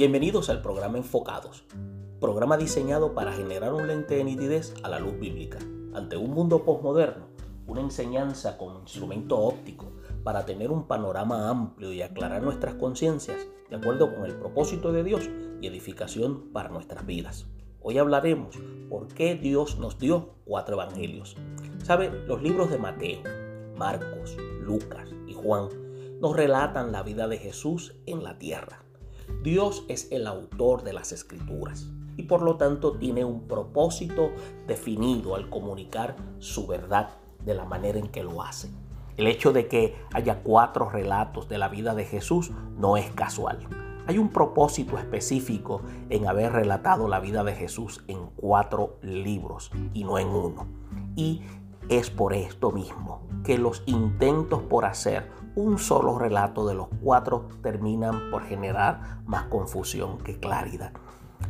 Bienvenidos al programa Enfocados, programa diseñado para generar un lente de nitidez a la luz bíblica. Ante un mundo postmoderno, una enseñanza con instrumento óptico para tener un panorama amplio y aclarar nuestras conciencias de acuerdo con el propósito de Dios y edificación para nuestras vidas. Hoy hablaremos por qué Dios nos dio cuatro evangelios. ¿Sabe? Los libros de Mateo, Marcos, Lucas y Juan nos relatan la vida de Jesús en la tierra Dios es el autor de las escrituras y por lo tanto tiene un propósito definido al comunicar su verdad de la manera en que lo hace. El hecho de que haya cuatro relatos de la vida de Jesús no es casual. Hay un propósito específico en haber relatado la vida de Jesús en cuatro libros y no en uno. Y es por esto mismo que los intentos por hacer un solo relato de los cuatro terminan por generar más confusión que claridad.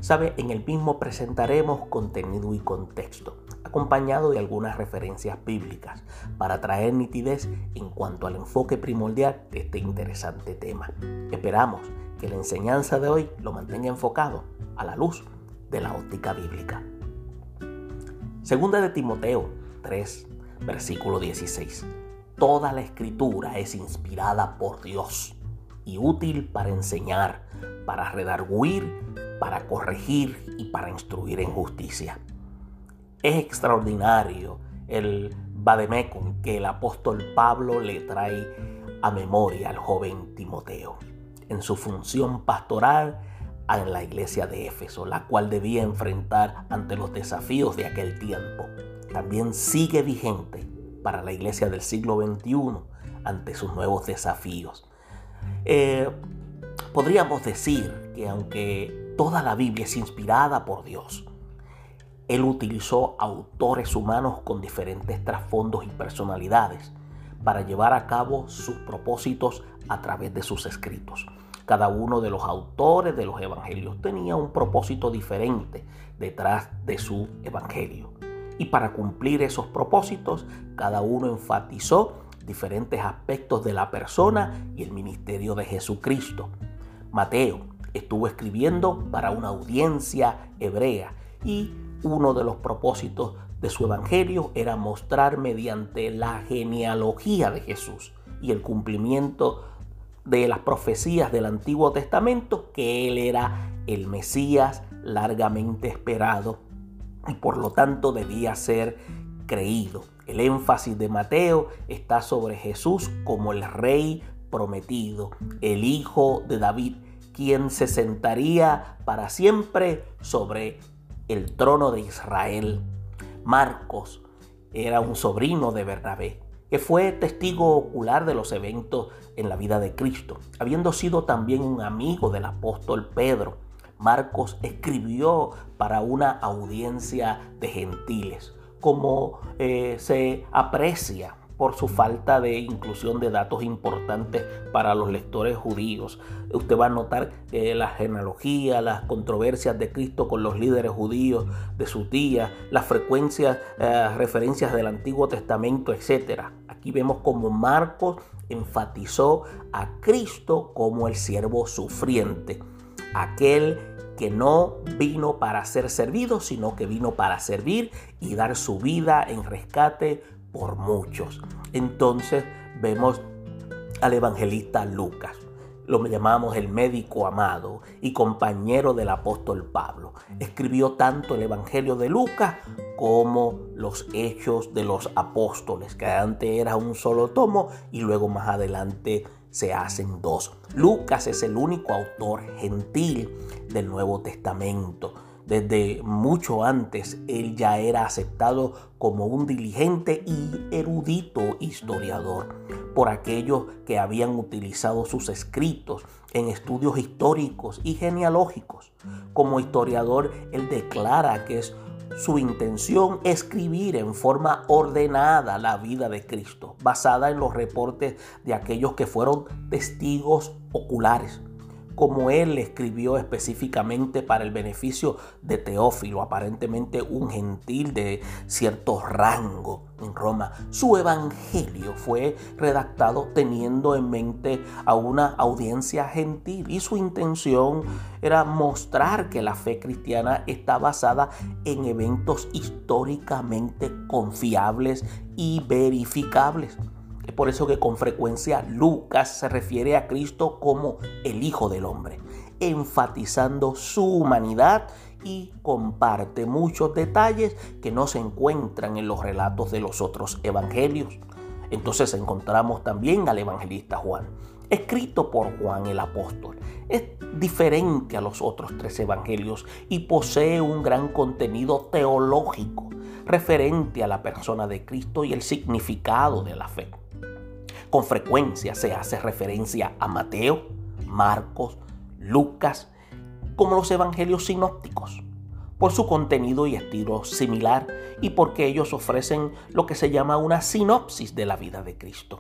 Sabe, en el mismo presentaremos contenido y contexto, acompañado de algunas referencias bíblicas, para traer nitidez en cuanto al enfoque primordial de este interesante tema. Esperamos que la enseñanza de hoy lo mantenga enfocado a la luz de la óptica bíblica. Segunda de Timoteo 3, versículo 16. Toda la escritura es inspirada por Dios y útil para enseñar, para redarguir, para corregir y para instruir en justicia. Es extraordinario el vademecum que el apóstol Pablo le trae a memoria al joven Timoteo en su función pastoral en la iglesia de Éfeso, la cual debía enfrentar ante los desafíos de aquel tiempo. También sigue vigente para la iglesia del siglo XXI ante sus nuevos desafíos. Eh, podríamos decir que aunque toda la Biblia es inspirada por Dios, Él utilizó autores humanos con diferentes trasfondos y personalidades para llevar a cabo sus propósitos a través de sus escritos. Cada uno de los autores de los evangelios tenía un propósito diferente detrás de su evangelio. Y para cumplir esos propósitos, cada uno enfatizó diferentes aspectos de la persona y el ministerio de Jesucristo. Mateo estuvo escribiendo para una audiencia hebrea y uno de los propósitos de su evangelio era mostrar mediante la genealogía de Jesús y el cumplimiento de las profecías del Antiguo Testamento que él era el Mesías largamente esperado y por lo tanto debía ser creído. El énfasis de Mateo está sobre Jesús como el rey prometido, el hijo de David, quien se sentaría para siempre sobre el trono de Israel. Marcos era un sobrino de Bernabé, que fue testigo ocular de los eventos en la vida de Cristo, habiendo sido también un amigo del apóstol Pedro Marcos escribió para una audiencia de gentiles, como eh, se aprecia por su falta de inclusión de datos importantes para los lectores judíos. Usted va a notar eh, la genealogía, las controversias de Cristo con los líderes judíos de sus días, las frecuencias, eh, referencias del Antiguo Testamento, etc. Aquí vemos como Marcos enfatizó a Cristo como el siervo sufriente aquel que no vino para ser servido, sino que vino para servir y dar su vida en rescate por muchos. Entonces vemos al evangelista Lucas. Lo llamamos el médico amado y compañero del apóstol Pablo. Escribió tanto el Evangelio de Lucas como los Hechos de los Apóstoles, que antes era un solo tomo y luego más adelante se hacen dos. Lucas es el único autor gentil del Nuevo Testamento. Desde mucho antes él ya era aceptado como un diligente y erudito historiador por aquellos que habían utilizado sus escritos en estudios históricos y genealógicos. Como historiador, él declara que es su intención escribir en forma ordenada la vida de Cristo, basada en los reportes de aquellos que fueron testigos oculares. Como él escribió específicamente para el beneficio de Teófilo, aparentemente un gentil de cierto rango en Roma. Su evangelio fue redactado teniendo en mente a una audiencia gentil y su intención era mostrar que la fe cristiana está basada en eventos históricamente confiables y verificables. Es por eso que con frecuencia Lucas se refiere a Cristo como el Hijo del Hombre, enfatizando su humanidad y comparte muchos detalles que no se encuentran en los relatos de los otros evangelios. Entonces encontramos también al evangelista Juan, escrito por Juan el apóstol. Es diferente a los otros tres evangelios y posee un gran contenido teológico referente a la persona de Cristo y el significado de la fe. Con frecuencia se hace referencia a Mateo, Marcos, Lucas, como los evangelios sinópticos, por su contenido y estilo similar y porque ellos ofrecen lo que se llama una sinopsis de la vida de Cristo.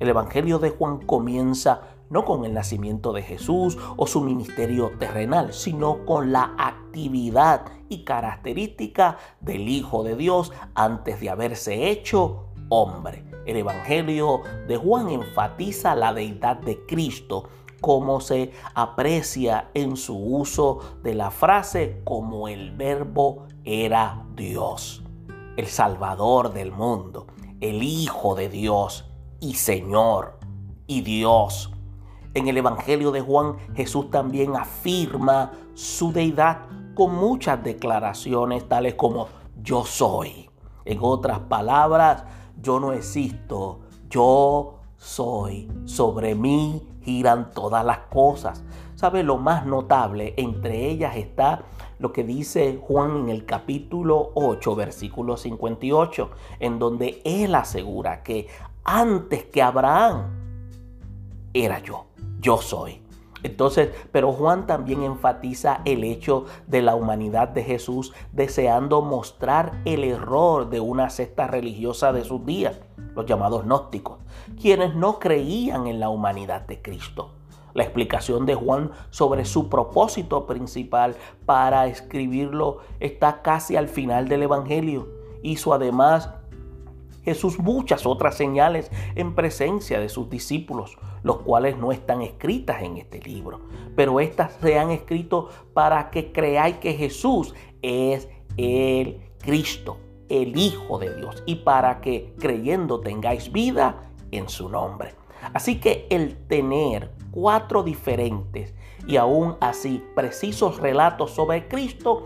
El Evangelio de Juan comienza no con el nacimiento de Jesús o su ministerio terrenal, sino con la actividad y característica del Hijo de Dios antes de haberse hecho hombre. El Evangelio de Juan enfatiza la deidad de Cristo, como se aprecia en su uso de la frase como el verbo era Dios, el Salvador del mundo, el Hijo de Dios y Señor y Dios. En el Evangelio de Juan Jesús también afirma su deidad con muchas declaraciones tales como yo soy. En otras palabras, yo no existo, yo soy, sobre mí giran todas las cosas. ¿Sabe? Lo más notable entre ellas está lo que dice Juan en el capítulo 8, versículo 58, en donde él asegura que antes que Abraham era yo, yo soy. Entonces, pero Juan también enfatiza el hecho de la humanidad de Jesús, deseando mostrar el error de una secta religiosa de sus días, los llamados gnósticos, quienes no creían en la humanidad de Cristo. La explicación de Juan sobre su propósito principal para escribirlo está casi al final del Evangelio. Hizo además Jesús muchas otras señales en presencia de sus discípulos, los cuales no están escritas en este libro, pero estas se han escrito para que creáis que Jesús es el Cristo, el Hijo de Dios, y para que creyendo tengáis vida en su nombre. Así que el tener cuatro diferentes y aún así precisos relatos sobre Cristo,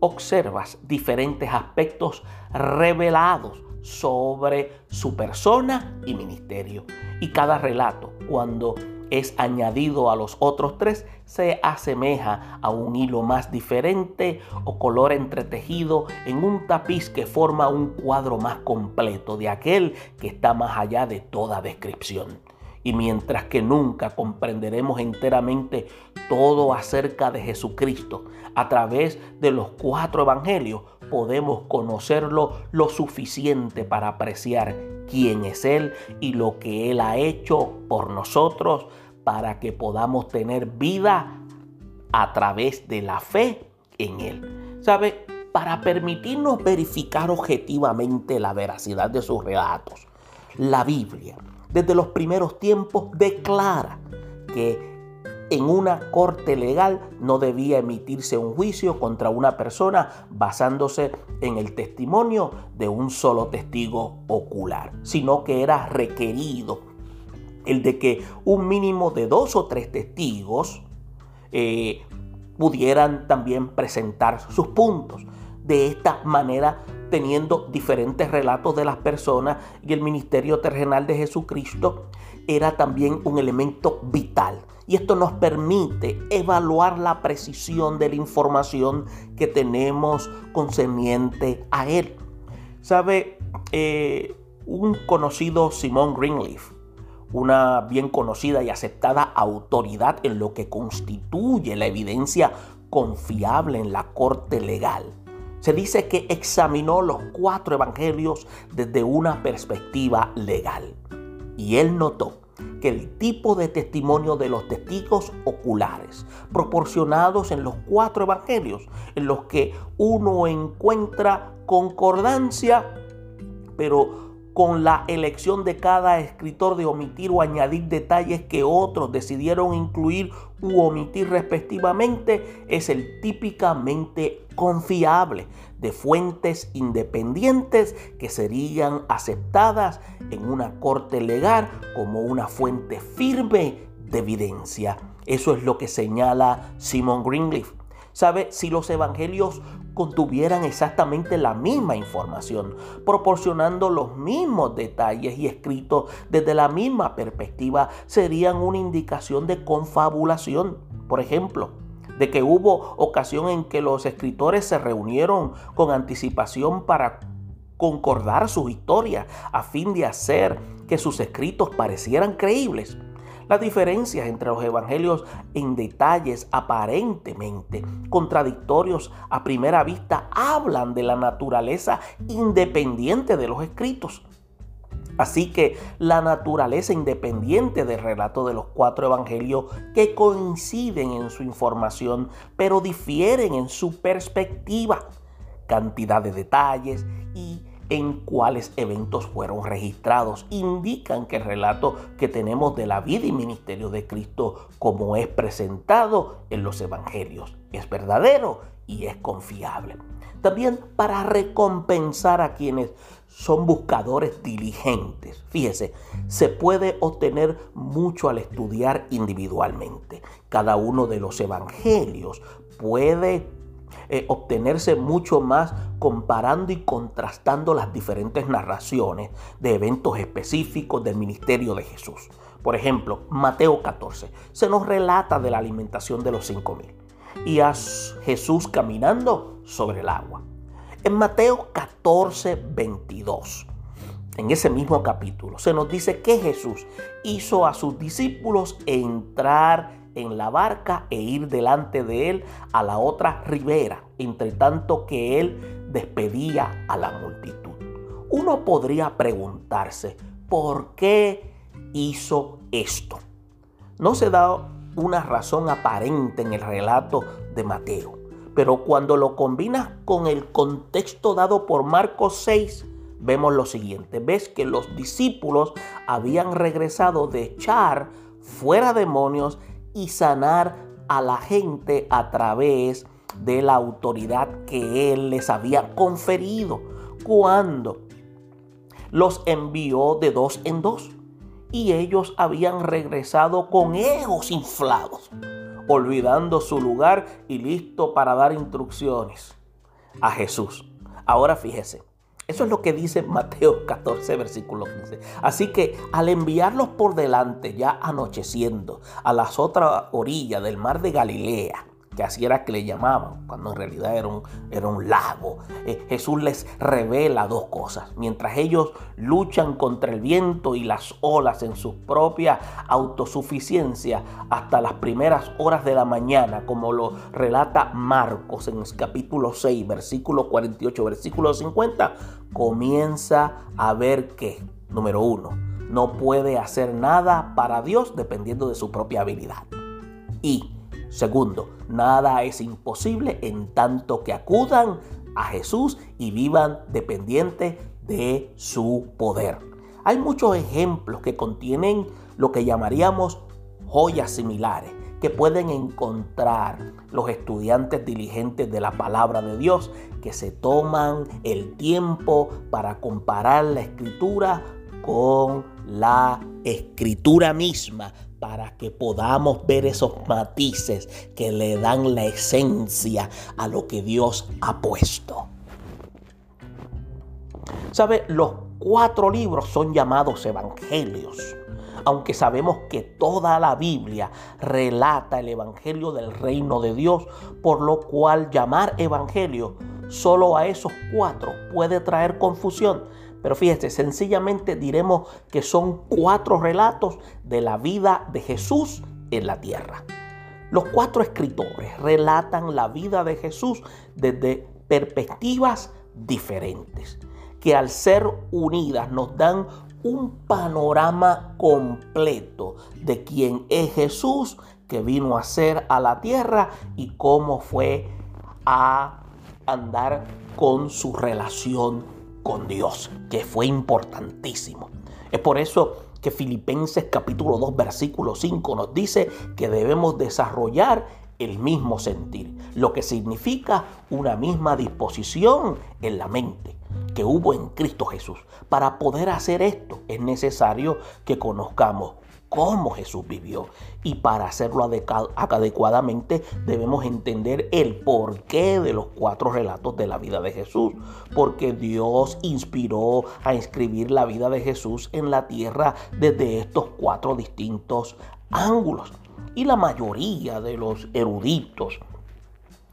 observas diferentes aspectos revelados sobre su persona y ministerio. Y cada relato, cuando es añadido a los otros tres, se asemeja a un hilo más diferente o color entretejido en un tapiz que forma un cuadro más completo de aquel que está más allá de toda descripción. Y mientras que nunca comprenderemos enteramente todo acerca de Jesucristo a través de los cuatro evangelios, podemos conocerlo lo suficiente para apreciar quién es Él y lo que Él ha hecho por nosotros para que podamos tener vida a través de la fe en Él. ¿Sabe? Para permitirnos verificar objetivamente la veracidad de sus relatos, la Biblia desde los primeros tiempos declara que en una corte legal no debía emitirse un juicio contra una persona basándose en el testimonio de un solo testigo ocular, sino que era requerido el de que un mínimo de dos o tres testigos eh, pudieran también presentar sus puntos. De esta manera teniendo diferentes relatos de las personas y el ministerio terrenal de Jesucristo era también un elemento vital. Y esto nos permite evaluar la precisión de la información que tenemos concerniente a Él. ¿Sabe? Eh, un conocido Simón Greenleaf, una bien conocida y aceptada autoridad en lo que constituye la evidencia confiable en la corte legal, se dice que examinó los cuatro evangelios desde una perspectiva legal. Y él notó que el tipo de testimonio de los testigos oculares proporcionados en los cuatro evangelios, en los que uno encuentra concordancia, pero con la elección de cada escritor de omitir o añadir detalles que otros decidieron incluir u omitir respectivamente, es el típicamente confiable de fuentes independientes que serían aceptadas en una corte legal como una fuente firme de evidencia. Eso es lo que señala Simon Greenleaf. ¿Sabe? Si los evangelios contuvieran exactamente la misma información, proporcionando los mismos detalles y escritos desde la misma perspectiva, serían una indicación de confabulación. Por ejemplo, de que hubo ocasión en que los escritores se reunieron con anticipación para concordar sus historias a fin de hacer que sus escritos parecieran creíbles. Las diferencias entre los evangelios en detalles aparentemente contradictorios a primera vista hablan de la naturaleza independiente de los escritos. Así que la naturaleza independiente del relato de los cuatro evangelios que coinciden en su información, pero difieren en su perspectiva, cantidad de detalles y en cuáles eventos fueron registrados, indican que el relato que tenemos de la vida y ministerio de Cristo como es presentado en los evangelios es verdadero y es confiable. También para recompensar a quienes son buscadores diligentes. Fíjese, se puede obtener mucho al estudiar individualmente. Cada uno de los evangelios puede eh, obtenerse mucho más comparando y contrastando las diferentes narraciones de eventos específicos del ministerio de Jesús. Por ejemplo, Mateo 14 se nos relata de la alimentación de los cinco mil y a Jesús caminando sobre el agua. En Mateo 14, 22, en ese mismo capítulo, se nos dice que Jesús hizo a sus discípulos entrar en la barca e ir delante de él a la otra ribera, entre tanto que él despedía a la multitud. Uno podría preguntarse, ¿por qué hizo esto? No se da una razón aparente en el relato de Mateo. Pero cuando lo combinas con el contexto dado por Marcos 6, vemos lo siguiente. Ves que los discípulos habían regresado de echar fuera demonios y sanar a la gente a través de la autoridad que Él les había conferido cuando los envió de dos en dos. Y ellos habían regresado con egos inflados olvidando su lugar y listo para dar instrucciones a Jesús. Ahora fíjese, eso es lo que dice Mateo 14, versículo 15. Así que al enviarlos por delante, ya anocheciendo, a las otras orillas del mar de Galilea, que así era que le llamaban, cuando en realidad era un, era un lago. Eh, Jesús les revela dos cosas. Mientras ellos luchan contra el viento y las olas en su propia autosuficiencia hasta las primeras horas de la mañana, como lo relata Marcos en el capítulo 6, versículo 48, versículo 50, comienza a ver que, número uno, no puede hacer nada para Dios dependiendo de su propia habilidad. Y Segundo, nada es imposible en tanto que acudan a Jesús y vivan dependientes de su poder. Hay muchos ejemplos que contienen lo que llamaríamos joyas similares que pueden encontrar los estudiantes diligentes de la palabra de Dios que se toman el tiempo para comparar la escritura con la escritura misma para que podamos ver esos matices que le dan la esencia a lo que Dios ha puesto. ¿Sabe? Los cuatro libros son llamados evangelios, aunque sabemos que toda la Biblia relata el evangelio del reino de Dios, por lo cual llamar evangelio solo a esos cuatro puede traer confusión. Pero fíjese, sencillamente diremos que son cuatro relatos de la vida de Jesús en la tierra. Los cuatro escritores relatan la vida de Jesús desde perspectivas diferentes, que al ser unidas nos dan un panorama completo de quién es Jesús que vino a ser a la tierra y cómo fue a andar con su relación con Dios, que fue importantísimo. Es por eso que Filipenses capítulo 2 versículo 5 nos dice que debemos desarrollar el mismo sentir, lo que significa una misma disposición en la mente que hubo en Cristo Jesús. Para poder hacer esto es necesario que conozcamos cómo Jesús vivió. Y para hacerlo adecuadamente debemos entender el porqué de los cuatro relatos de la vida de Jesús. Porque Dios inspiró a escribir la vida de Jesús en la tierra desde estos cuatro distintos ángulos. Y la mayoría de los eruditos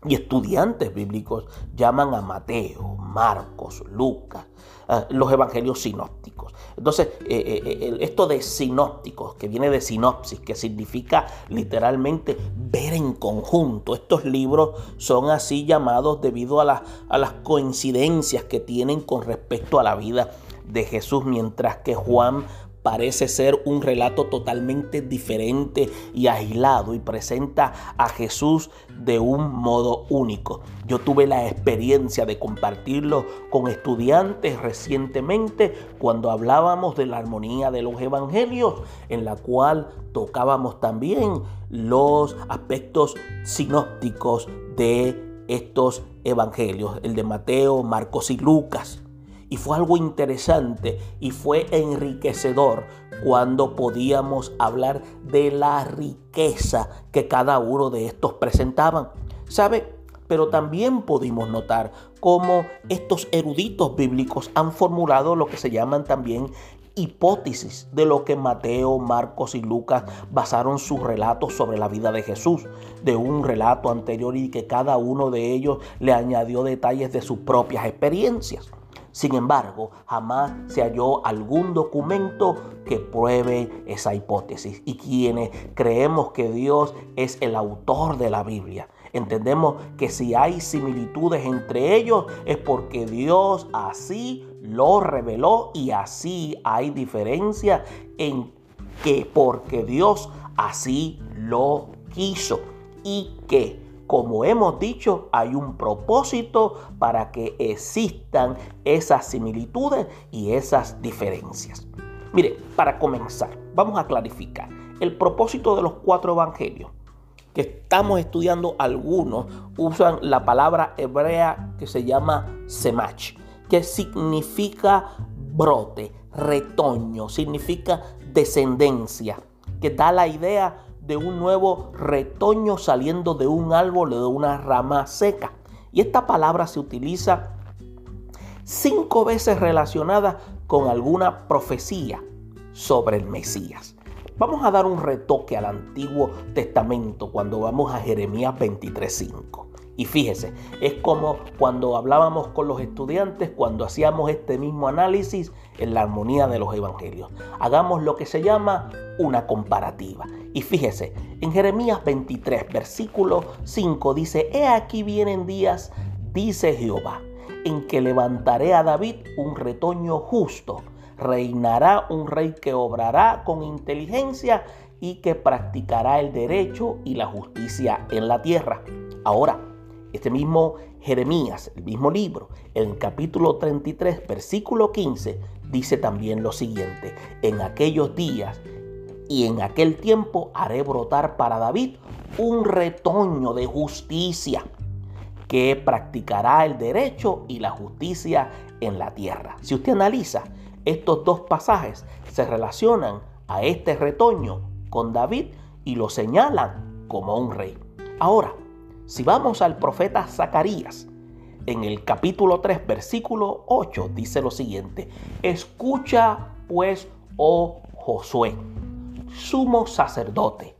y estudiantes bíblicos llaman a Mateo, Marcos, Lucas, eh, los evangelios sinópticos. Entonces, eh, eh, esto de sinópticos, que viene de sinopsis, que significa literalmente ver en conjunto, estos libros son así llamados debido a, a las coincidencias que tienen con respecto a la vida de Jesús, mientras que Juan parece ser un relato totalmente diferente y aislado y presenta a Jesús de un modo único. Yo tuve la experiencia de compartirlo con estudiantes recientemente cuando hablábamos de la armonía de los evangelios, en la cual tocábamos también los aspectos sinópticos de estos evangelios, el de Mateo, Marcos y Lucas. Y fue algo interesante y fue enriquecedor cuando podíamos hablar de la riqueza que cada uno de estos presentaban. ¿Sabe? Pero también pudimos notar cómo estos eruditos bíblicos han formulado lo que se llaman también hipótesis de lo que Mateo, Marcos y Lucas basaron sus relatos sobre la vida de Jesús, de un relato anterior y que cada uno de ellos le añadió detalles de sus propias experiencias. Sin embargo, jamás se halló algún documento que pruebe esa hipótesis. Y quienes creemos que Dios es el autor de la Biblia, entendemos que si hay similitudes entre ellos es porque Dios así lo reveló y así hay diferencia en que porque Dios así lo quiso y que como hemos dicho, hay un propósito para que existan esas similitudes y esas diferencias. Mire, para comenzar, vamos a clarificar el propósito de los cuatro evangelios que estamos estudiando algunos usan la palabra hebrea que se llama semach, que significa brote, retoño, significa descendencia, que da la idea de un nuevo retoño saliendo de un árbol de una rama seca. Y esta palabra se utiliza cinco veces relacionada con alguna profecía sobre el Mesías. Vamos a dar un retoque al Antiguo Testamento cuando vamos a Jeremías 23.5. Y fíjese, es como cuando hablábamos con los estudiantes, cuando hacíamos este mismo análisis en la armonía de los evangelios. Hagamos lo que se llama una comparativa. Y fíjese, en Jeremías 23, versículo 5 dice, He aquí vienen días, dice Jehová, en que levantaré a David un retoño justo. Reinará un rey que obrará con inteligencia y que practicará el derecho y la justicia en la tierra. Ahora, este mismo Jeremías, el mismo libro, en el capítulo 33, versículo 15, dice también lo siguiente, en aquellos días y en aquel tiempo haré brotar para David un retoño de justicia que practicará el derecho y la justicia en la tierra. Si usted analiza, estos dos pasajes se relacionan a este retoño con David y lo señalan como un rey. Ahora, si vamos al profeta Zacarías, en el capítulo 3, versículo 8, dice lo siguiente, escucha pues, oh Josué, sumo sacerdote,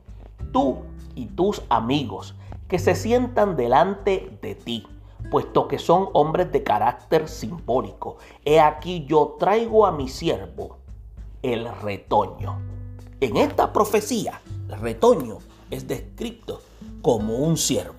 tú y tus amigos que se sientan delante de ti, puesto que son hombres de carácter simbólico. He aquí yo traigo a mi siervo el retoño. En esta profecía, el retoño es descrito como un siervo,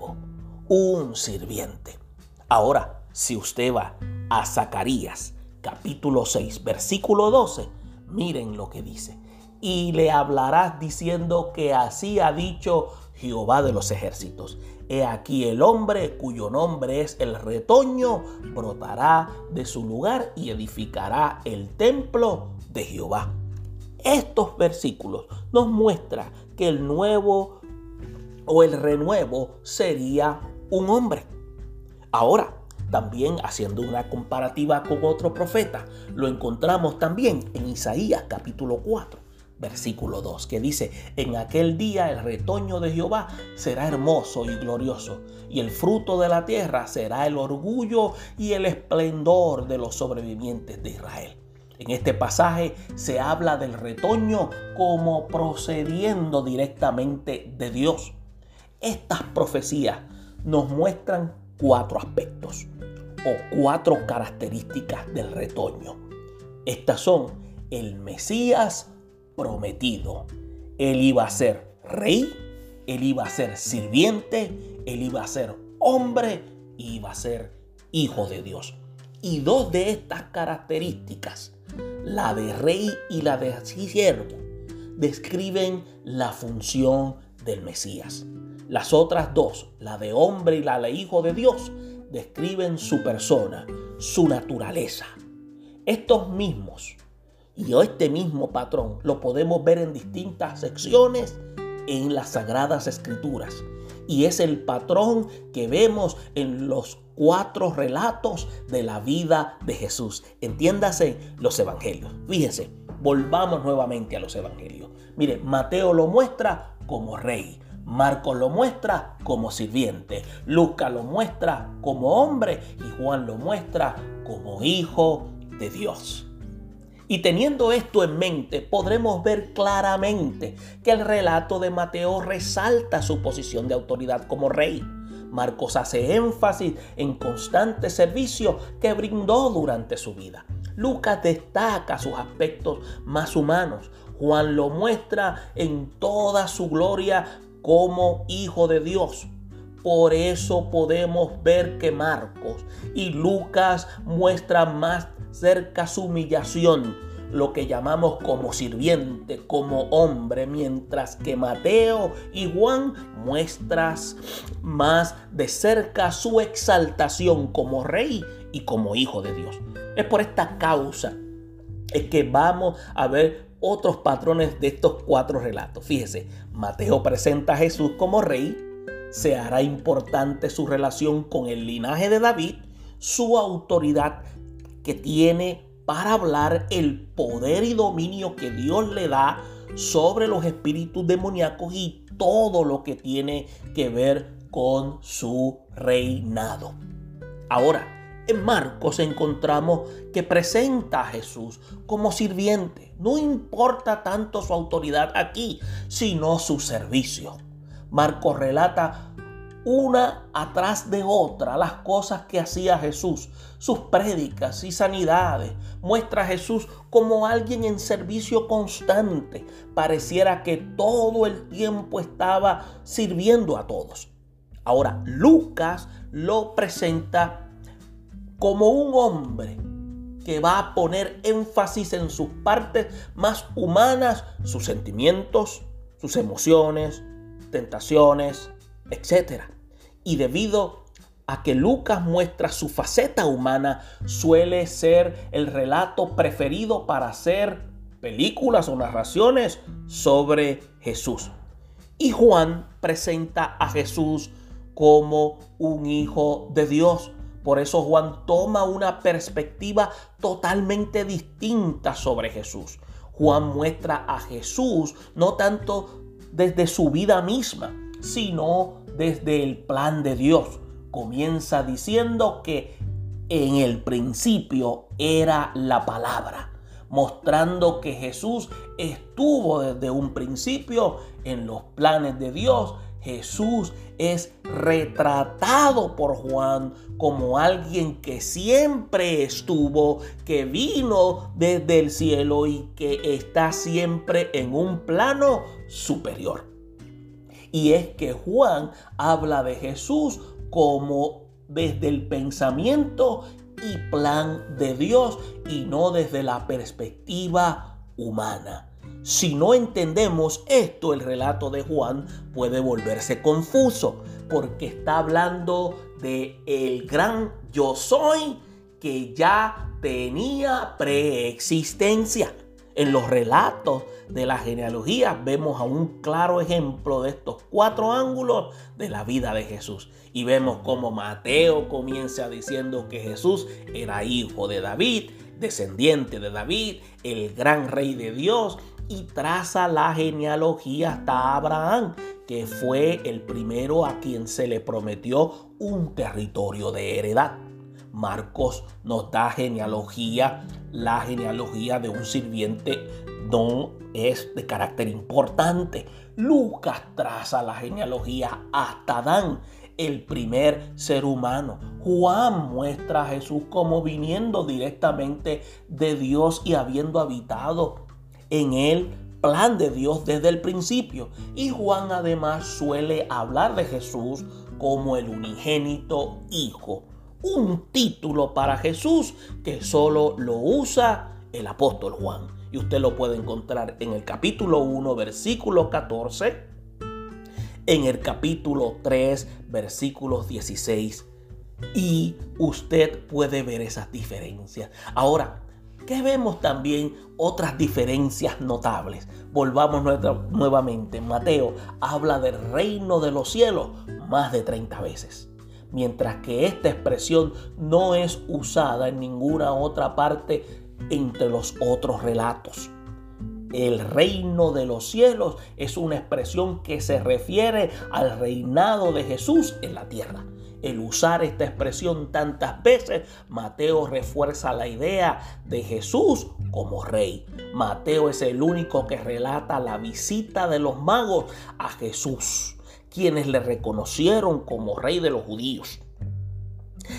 un sirviente. Ahora, si usted va a Zacarías capítulo 6, versículo 12, Miren lo que dice. Y le hablarás diciendo que así ha dicho Jehová de los ejércitos. He aquí el hombre cuyo nombre es el retoño, brotará de su lugar y edificará el templo de Jehová. Estos versículos nos muestran que el nuevo o el renuevo sería un hombre. Ahora, también haciendo una comparativa con otro profeta, lo encontramos también en Isaías capítulo 4, versículo 2, que dice, en aquel día el retoño de Jehová será hermoso y glorioso, y el fruto de la tierra será el orgullo y el esplendor de los sobrevivientes de Israel. En este pasaje se habla del retoño como procediendo directamente de Dios. Estas profecías nos muestran cuatro aspectos o cuatro características del retoño. Estas son el Mesías prometido. Él iba a ser rey, él iba a ser sirviente, él iba a ser hombre y iba a ser hijo de Dios. Y dos de estas características, la de rey y la de siervo, describen la función del Mesías. Las otras dos, la de hombre y la de hijo de Dios, describen su persona, su naturaleza. Estos mismos y este mismo patrón lo podemos ver en distintas secciones en las sagradas escrituras. Y es el patrón que vemos en los cuatro relatos de la vida de Jesús. Entiéndase los evangelios. Fíjense, volvamos nuevamente a los evangelios. Mire, Mateo lo muestra como rey. Marcos lo muestra como sirviente, Lucas lo muestra como hombre y Juan lo muestra como hijo de Dios. Y teniendo esto en mente, podremos ver claramente que el relato de Mateo resalta su posición de autoridad como rey. Marcos hace énfasis en constante servicio que brindó durante su vida. Lucas destaca sus aspectos más humanos. Juan lo muestra en toda su gloria como hijo de Dios. Por eso podemos ver que Marcos y Lucas muestran más cerca su humillación, lo que llamamos como sirviente, como hombre, mientras que Mateo y Juan muestras más de cerca su exaltación como rey y como hijo de Dios. Es por esta causa es que vamos a ver otros patrones de estos cuatro relatos. Fíjese, Mateo presenta a Jesús como rey, se hará importante su relación con el linaje de David, su autoridad que tiene para hablar el poder y dominio que Dios le da sobre los espíritus demoníacos y todo lo que tiene que ver con su reinado. Ahora, en Marcos encontramos que presenta a Jesús como sirviente. No importa tanto su autoridad aquí, sino su servicio. Marcos relata una atrás de otra las cosas que hacía Jesús, sus prédicas y sanidades. Muestra a Jesús como alguien en servicio constante. Pareciera que todo el tiempo estaba sirviendo a todos. Ahora, Lucas lo presenta como un hombre que va a poner énfasis en sus partes más humanas, sus sentimientos, sus emociones, tentaciones, etc. Y debido a que Lucas muestra su faceta humana, suele ser el relato preferido para hacer películas o narraciones sobre Jesús. Y Juan presenta a Jesús como un hijo de Dios, por eso Juan toma una perspectiva totalmente distinta sobre Jesús. Juan muestra a Jesús no tanto desde su vida misma, sino desde el plan de Dios. Comienza diciendo que en el principio era la palabra, mostrando que Jesús estuvo desde un principio en los planes de Dios Jesús es retratado por Juan como alguien que siempre estuvo, que vino desde el cielo y que está siempre en un plano superior. Y es que Juan habla de Jesús como desde el pensamiento y plan de Dios y no desde la perspectiva humana. Si no entendemos esto, el relato de Juan puede volverse confuso, porque está hablando de el gran yo soy que ya tenía preexistencia. En los relatos de la genealogía vemos a un claro ejemplo de estos cuatro ángulos de la vida de Jesús. Y vemos cómo Mateo comienza diciendo que Jesús era hijo de David, descendiente de David, el gran rey de Dios, y traza la genealogía hasta Abraham, que fue el primero a quien se le prometió un territorio de heredad. Marcos nos da genealogía, la genealogía de un sirviente no es de carácter importante. Lucas traza la genealogía hasta Adán, el primer ser humano. Juan muestra a Jesús como viniendo directamente de Dios y habiendo habitado en el plan de Dios desde el principio. Y Juan además suele hablar de Jesús como el unigénito Hijo un título para Jesús que solo lo usa el apóstol Juan. Y usted lo puede encontrar en el capítulo 1, versículo 14, en el capítulo 3, versículos 16. Y usted puede ver esas diferencias. Ahora, ¿qué vemos también otras diferencias notables? Volvamos nuevamente. Mateo habla del reino de los cielos más de 30 veces mientras que esta expresión no es usada en ninguna otra parte entre los otros relatos. El reino de los cielos es una expresión que se refiere al reinado de Jesús en la tierra. El usar esta expresión tantas veces, Mateo refuerza la idea de Jesús como rey. Mateo es el único que relata la visita de los magos a Jesús quienes le reconocieron como rey de los judíos.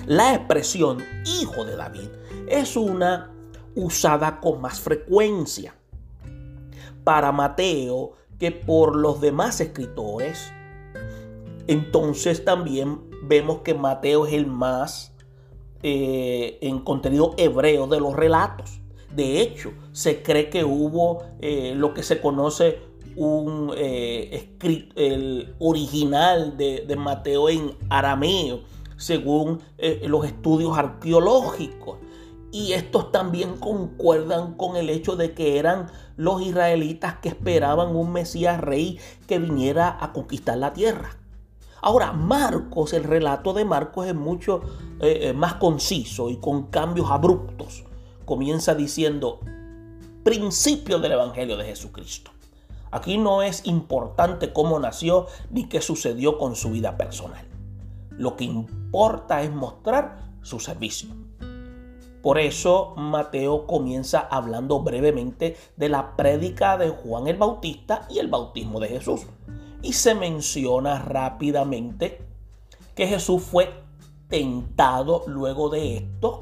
La expresión hijo de David es una usada con más frecuencia para Mateo que por los demás escritores. Entonces también vemos que Mateo es el más eh, en contenido hebreo de los relatos. De hecho, se cree que hubo eh, lo que se conoce un eh, escrito, el original de, Mateo en arameo, según los estudios arqueológicos. Y estos también concuerdan con el hecho de que eran los israelitas que esperaban un Mesías rey que viniera a conquistar la tierra. Ahora, Marcos, el relato de Marcos es mucho eh, más conciso y con cambios abruptos. Comienza diciendo principio del Evangelio de Jesucristo. Aquí no es importante cómo nació ni qué sucedió con su vida personal. Lo que importa es mostrar su servicio. Por eso Mateo comienza hablando brevemente de la prédica de Juan el Bautista y el bautismo de Jesús. Y se menciona rápidamente que Jesús fue tentado luego de esto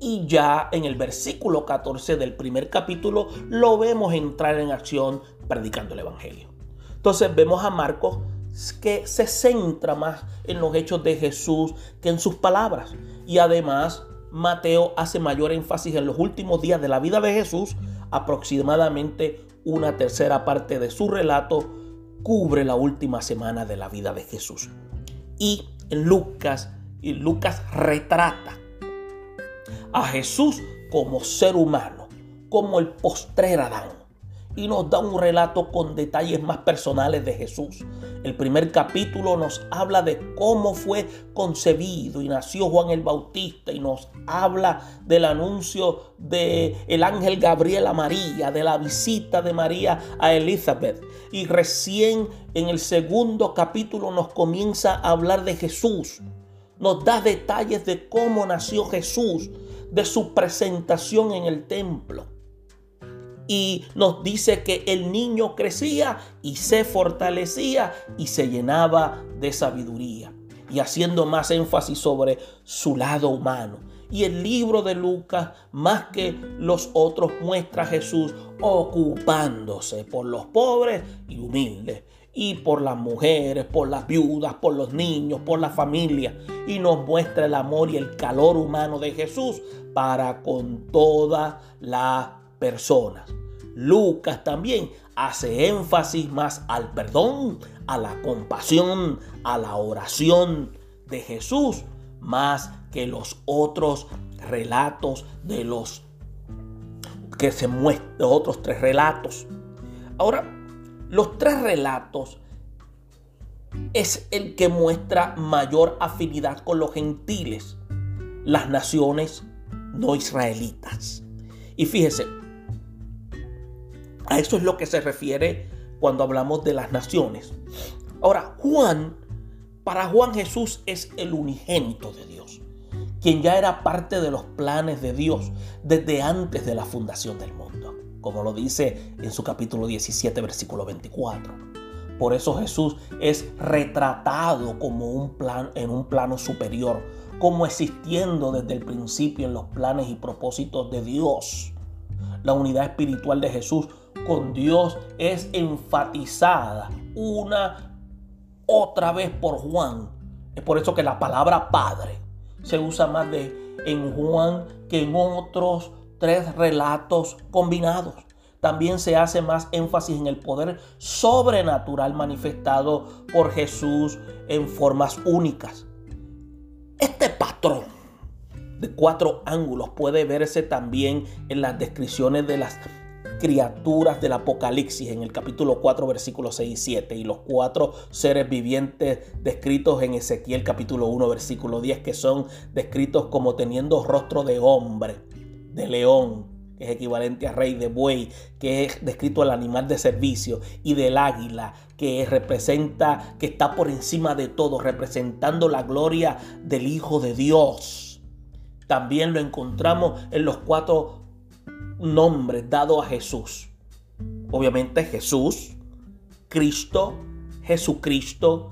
y ya en el versículo 14 del primer capítulo lo vemos entrar en acción predicando el Evangelio. Entonces vemos a Marcos que se centra más en los hechos de Jesús que en sus palabras. Y además Mateo hace mayor énfasis en los últimos días de la vida de Jesús. Aproximadamente una tercera parte de su relato cubre la última semana de la vida de Jesús. Y en Lucas, y Lucas retrata a Jesús como ser humano, como el postrer Adán. Y nos da un relato con detalles más personales de Jesús. El primer capítulo nos habla de cómo fue concebido y nació Juan el Bautista y nos habla del anuncio de el ángel Gabriel a María, de la visita de María a Elizabeth. Y recién en el segundo capítulo nos comienza a hablar de Jesús. Nos da detalles de cómo nació Jesús, de su presentación en el templo. Y nos dice que el niño crecía y se fortalecía y se llenaba de sabiduría. Y haciendo más énfasis sobre su lado humano. Y el libro de Lucas, más que los otros, muestra a Jesús ocupándose por los pobres y humildes y por las mujeres, por las viudas, por los niños, por la familia. Y nos muestra el amor y el calor humano de Jesús para con todas las personas. Lucas también hace énfasis más al perdón, a la compasión, a la oración de Jesús, más que los otros relatos de los que se muestran, otros tres relatos. Ahora, los tres relatos es el que muestra mayor afinidad con los gentiles, las naciones no israelitas. Y fíjese, a eso es lo que se refiere cuando hablamos de las naciones. Ahora, Juan, para Juan Jesús es el unigénito de Dios, quien ya era parte de los planes de Dios desde antes de la fundación del mundo, como lo dice en su capítulo 17, versículo 24. Por eso Jesús es retratado como un plan, en un plano superior, como existiendo desde el principio en los planes y propósitos de Dios. La unidad espiritual de Jesús con Dios es enfatizada una otra vez por Juan. Es por eso que la palabra Padre se usa más de, en Juan que en otros tres relatos combinados también se hace más énfasis en el poder sobrenatural manifestado por Jesús en formas únicas. Este patrón de cuatro ángulos puede verse también en las descripciones de las criaturas del Apocalipsis en el capítulo 4 versículos 6 y 7 y los cuatro seres vivientes descritos en Ezequiel capítulo 1 versículo 10 que son descritos como teniendo rostro de hombre, de león, que es equivalente a rey de buey, que es descrito al animal de servicio, y del águila, que representa, que está por encima de todo, representando la gloria del Hijo de Dios. También lo encontramos en los cuatro nombres dados a Jesús. Obviamente Jesús, Cristo, Jesucristo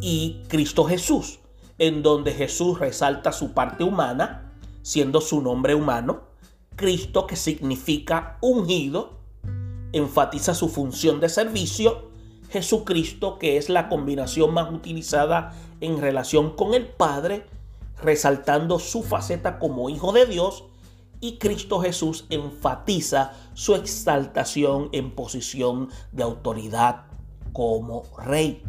y Cristo Jesús, en donde Jesús resalta su parte humana, siendo su nombre humano, Cristo, que significa ungido, enfatiza su función de servicio. Jesucristo, que es la combinación más utilizada en relación con el Padre, resaltando su faceta como Hijo de Dios. Y Cristo Jesús enfatiza su exaltación en posición de autoridad como Rey.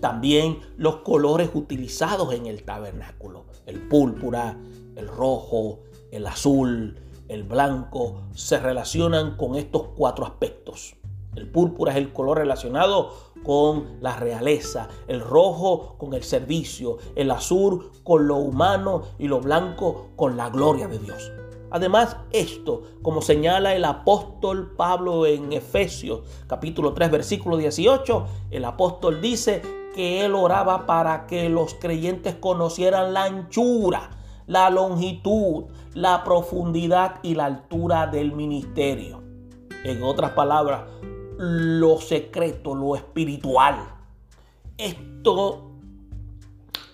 También los colores utilizados en el tabernáculo, el púrpura, el rojo, el azul, el blanco, se relacionan con estos cuatro aspectos. El púrpura es el color relacionado con la realeza, el rojo con el servicio, el azul con lo humano y lo blanco con la gloria de Dios. Además, esto, como señala el apóstol Pablo en Efesios capítulo 3 versículo 18, el apóstol dice que él oraba para que los creyentes conocieran la anchura, la longitud, la profundidad y la altura del ministerio. En otras palabras, lo secreto, lo espiritual. Esto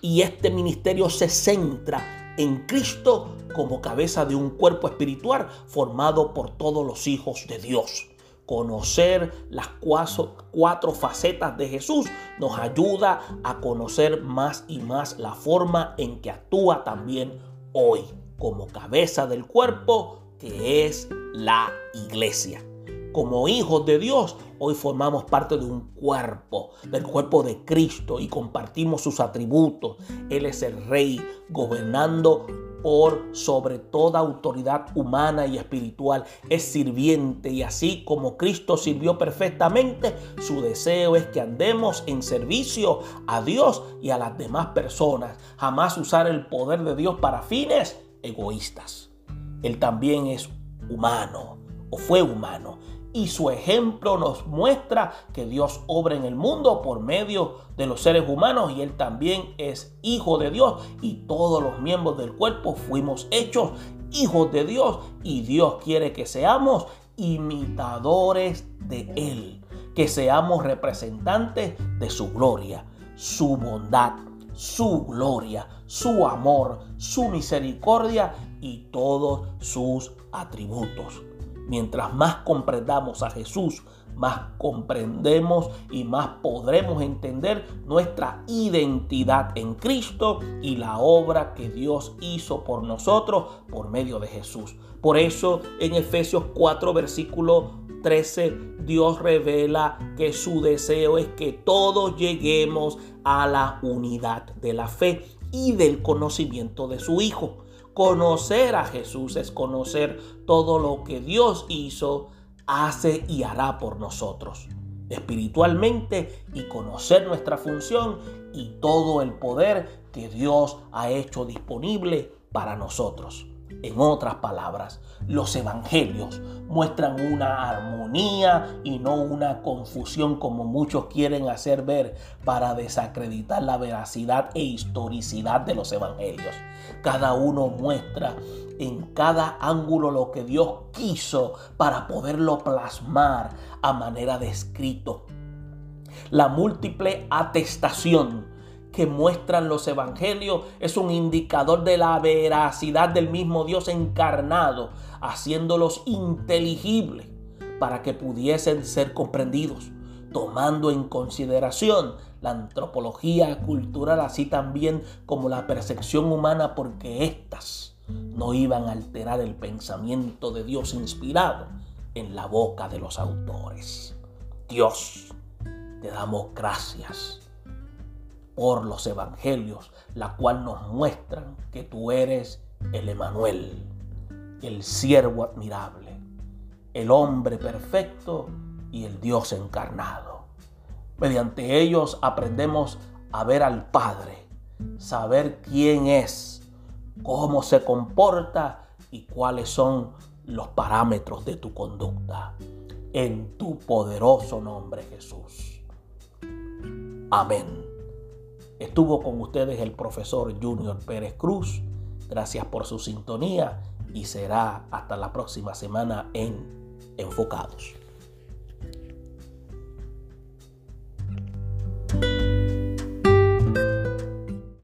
y este ministerio se centra en Cristo como cabeza de un cuerpo espiritual formado por todos los hijos de Dios. Conocer las cuatro, facetas de Jesús nos ayuda a conocer más y más la forma en que actúa también hoy como cabeza del cuerpo que es la iglesia. Como hijos de Dios, hoy formamos parte de un cuerpo, del cuerpo de Cristo y compartimos sus atributos. Él es el rey gobernando por sobre toda autoridad humana y espiritual. Es sirviente y así como Cristo sirvió perfectamente, su deseo es que andemos en servicio a Dios y a las demás personas. Jamás usar el poder de Dios para fines egoístas. Él también es humano o fue humano y su ejemplo nos muestra que Dios obra en el mundo por medio de los seres humanos y Él también es hijo de Dios y todos los miembros del cuerpo fuimos hechos hijos de Dios y Dios quiere que seamos imitadores de Él, que seamos representantes de su gloria, su bondad, su gloria, su amor, su misericordia y todos sus atributos. Mientras más comprendamos a Jesús, más comprendemos y más podremos entender nuestra identidad en Cristo y la obra que Dios hizo por nosotros por medio de Jesús. Por eso en Efesios 4 versículo 13 Dios revela que su deseo es que todos lleguemos a la unidad de la fe y del conocimiento de su Hijo. Conocer a Jesús es conocer todo lo que Dios hizo, hace y hará por nosotros espiritualmente y conocer nuestra función y todo el poder que Dios ha hecho disponible para nosotros. En otras palabras, los evangelios muestran una armonía y no una confusión como muchos quieren hacer ver para desacreditar la veracidad e historicidad de los evangelios. Cada uno muestra en cada ángulo lo que Dios quiso para poderlo plasmar a manera de escrito. La múltiple atestación que muestran los evangelios es un indicador de la veracidad del mismo Dios encarnado, haciéndolos inteligibles para que pudiesen ser comprendidos, tomando en consideración la antropología cultural, así también como la percepción humana, porque éstas no iban a alterar el pensamiento de Dios inspirado en la boca de los autores. Dios, te damos gracias por los evangelios, la cual nos muestran que tú eres el Emanuel, el siervo admirable, el hombre perfecto y el Dios encarnado. Mediante ellos aprendemos a ver al Padre, saber quién es, cómo se comporta y cuáles son los parámetros de tu conducta. En tu poderoso nombre Jesús. Amén. Estuvo con ustedes el profesor Junior Pérez Cruz. Gracias por su sintonía y será hasta la próxima semana en Enfocados.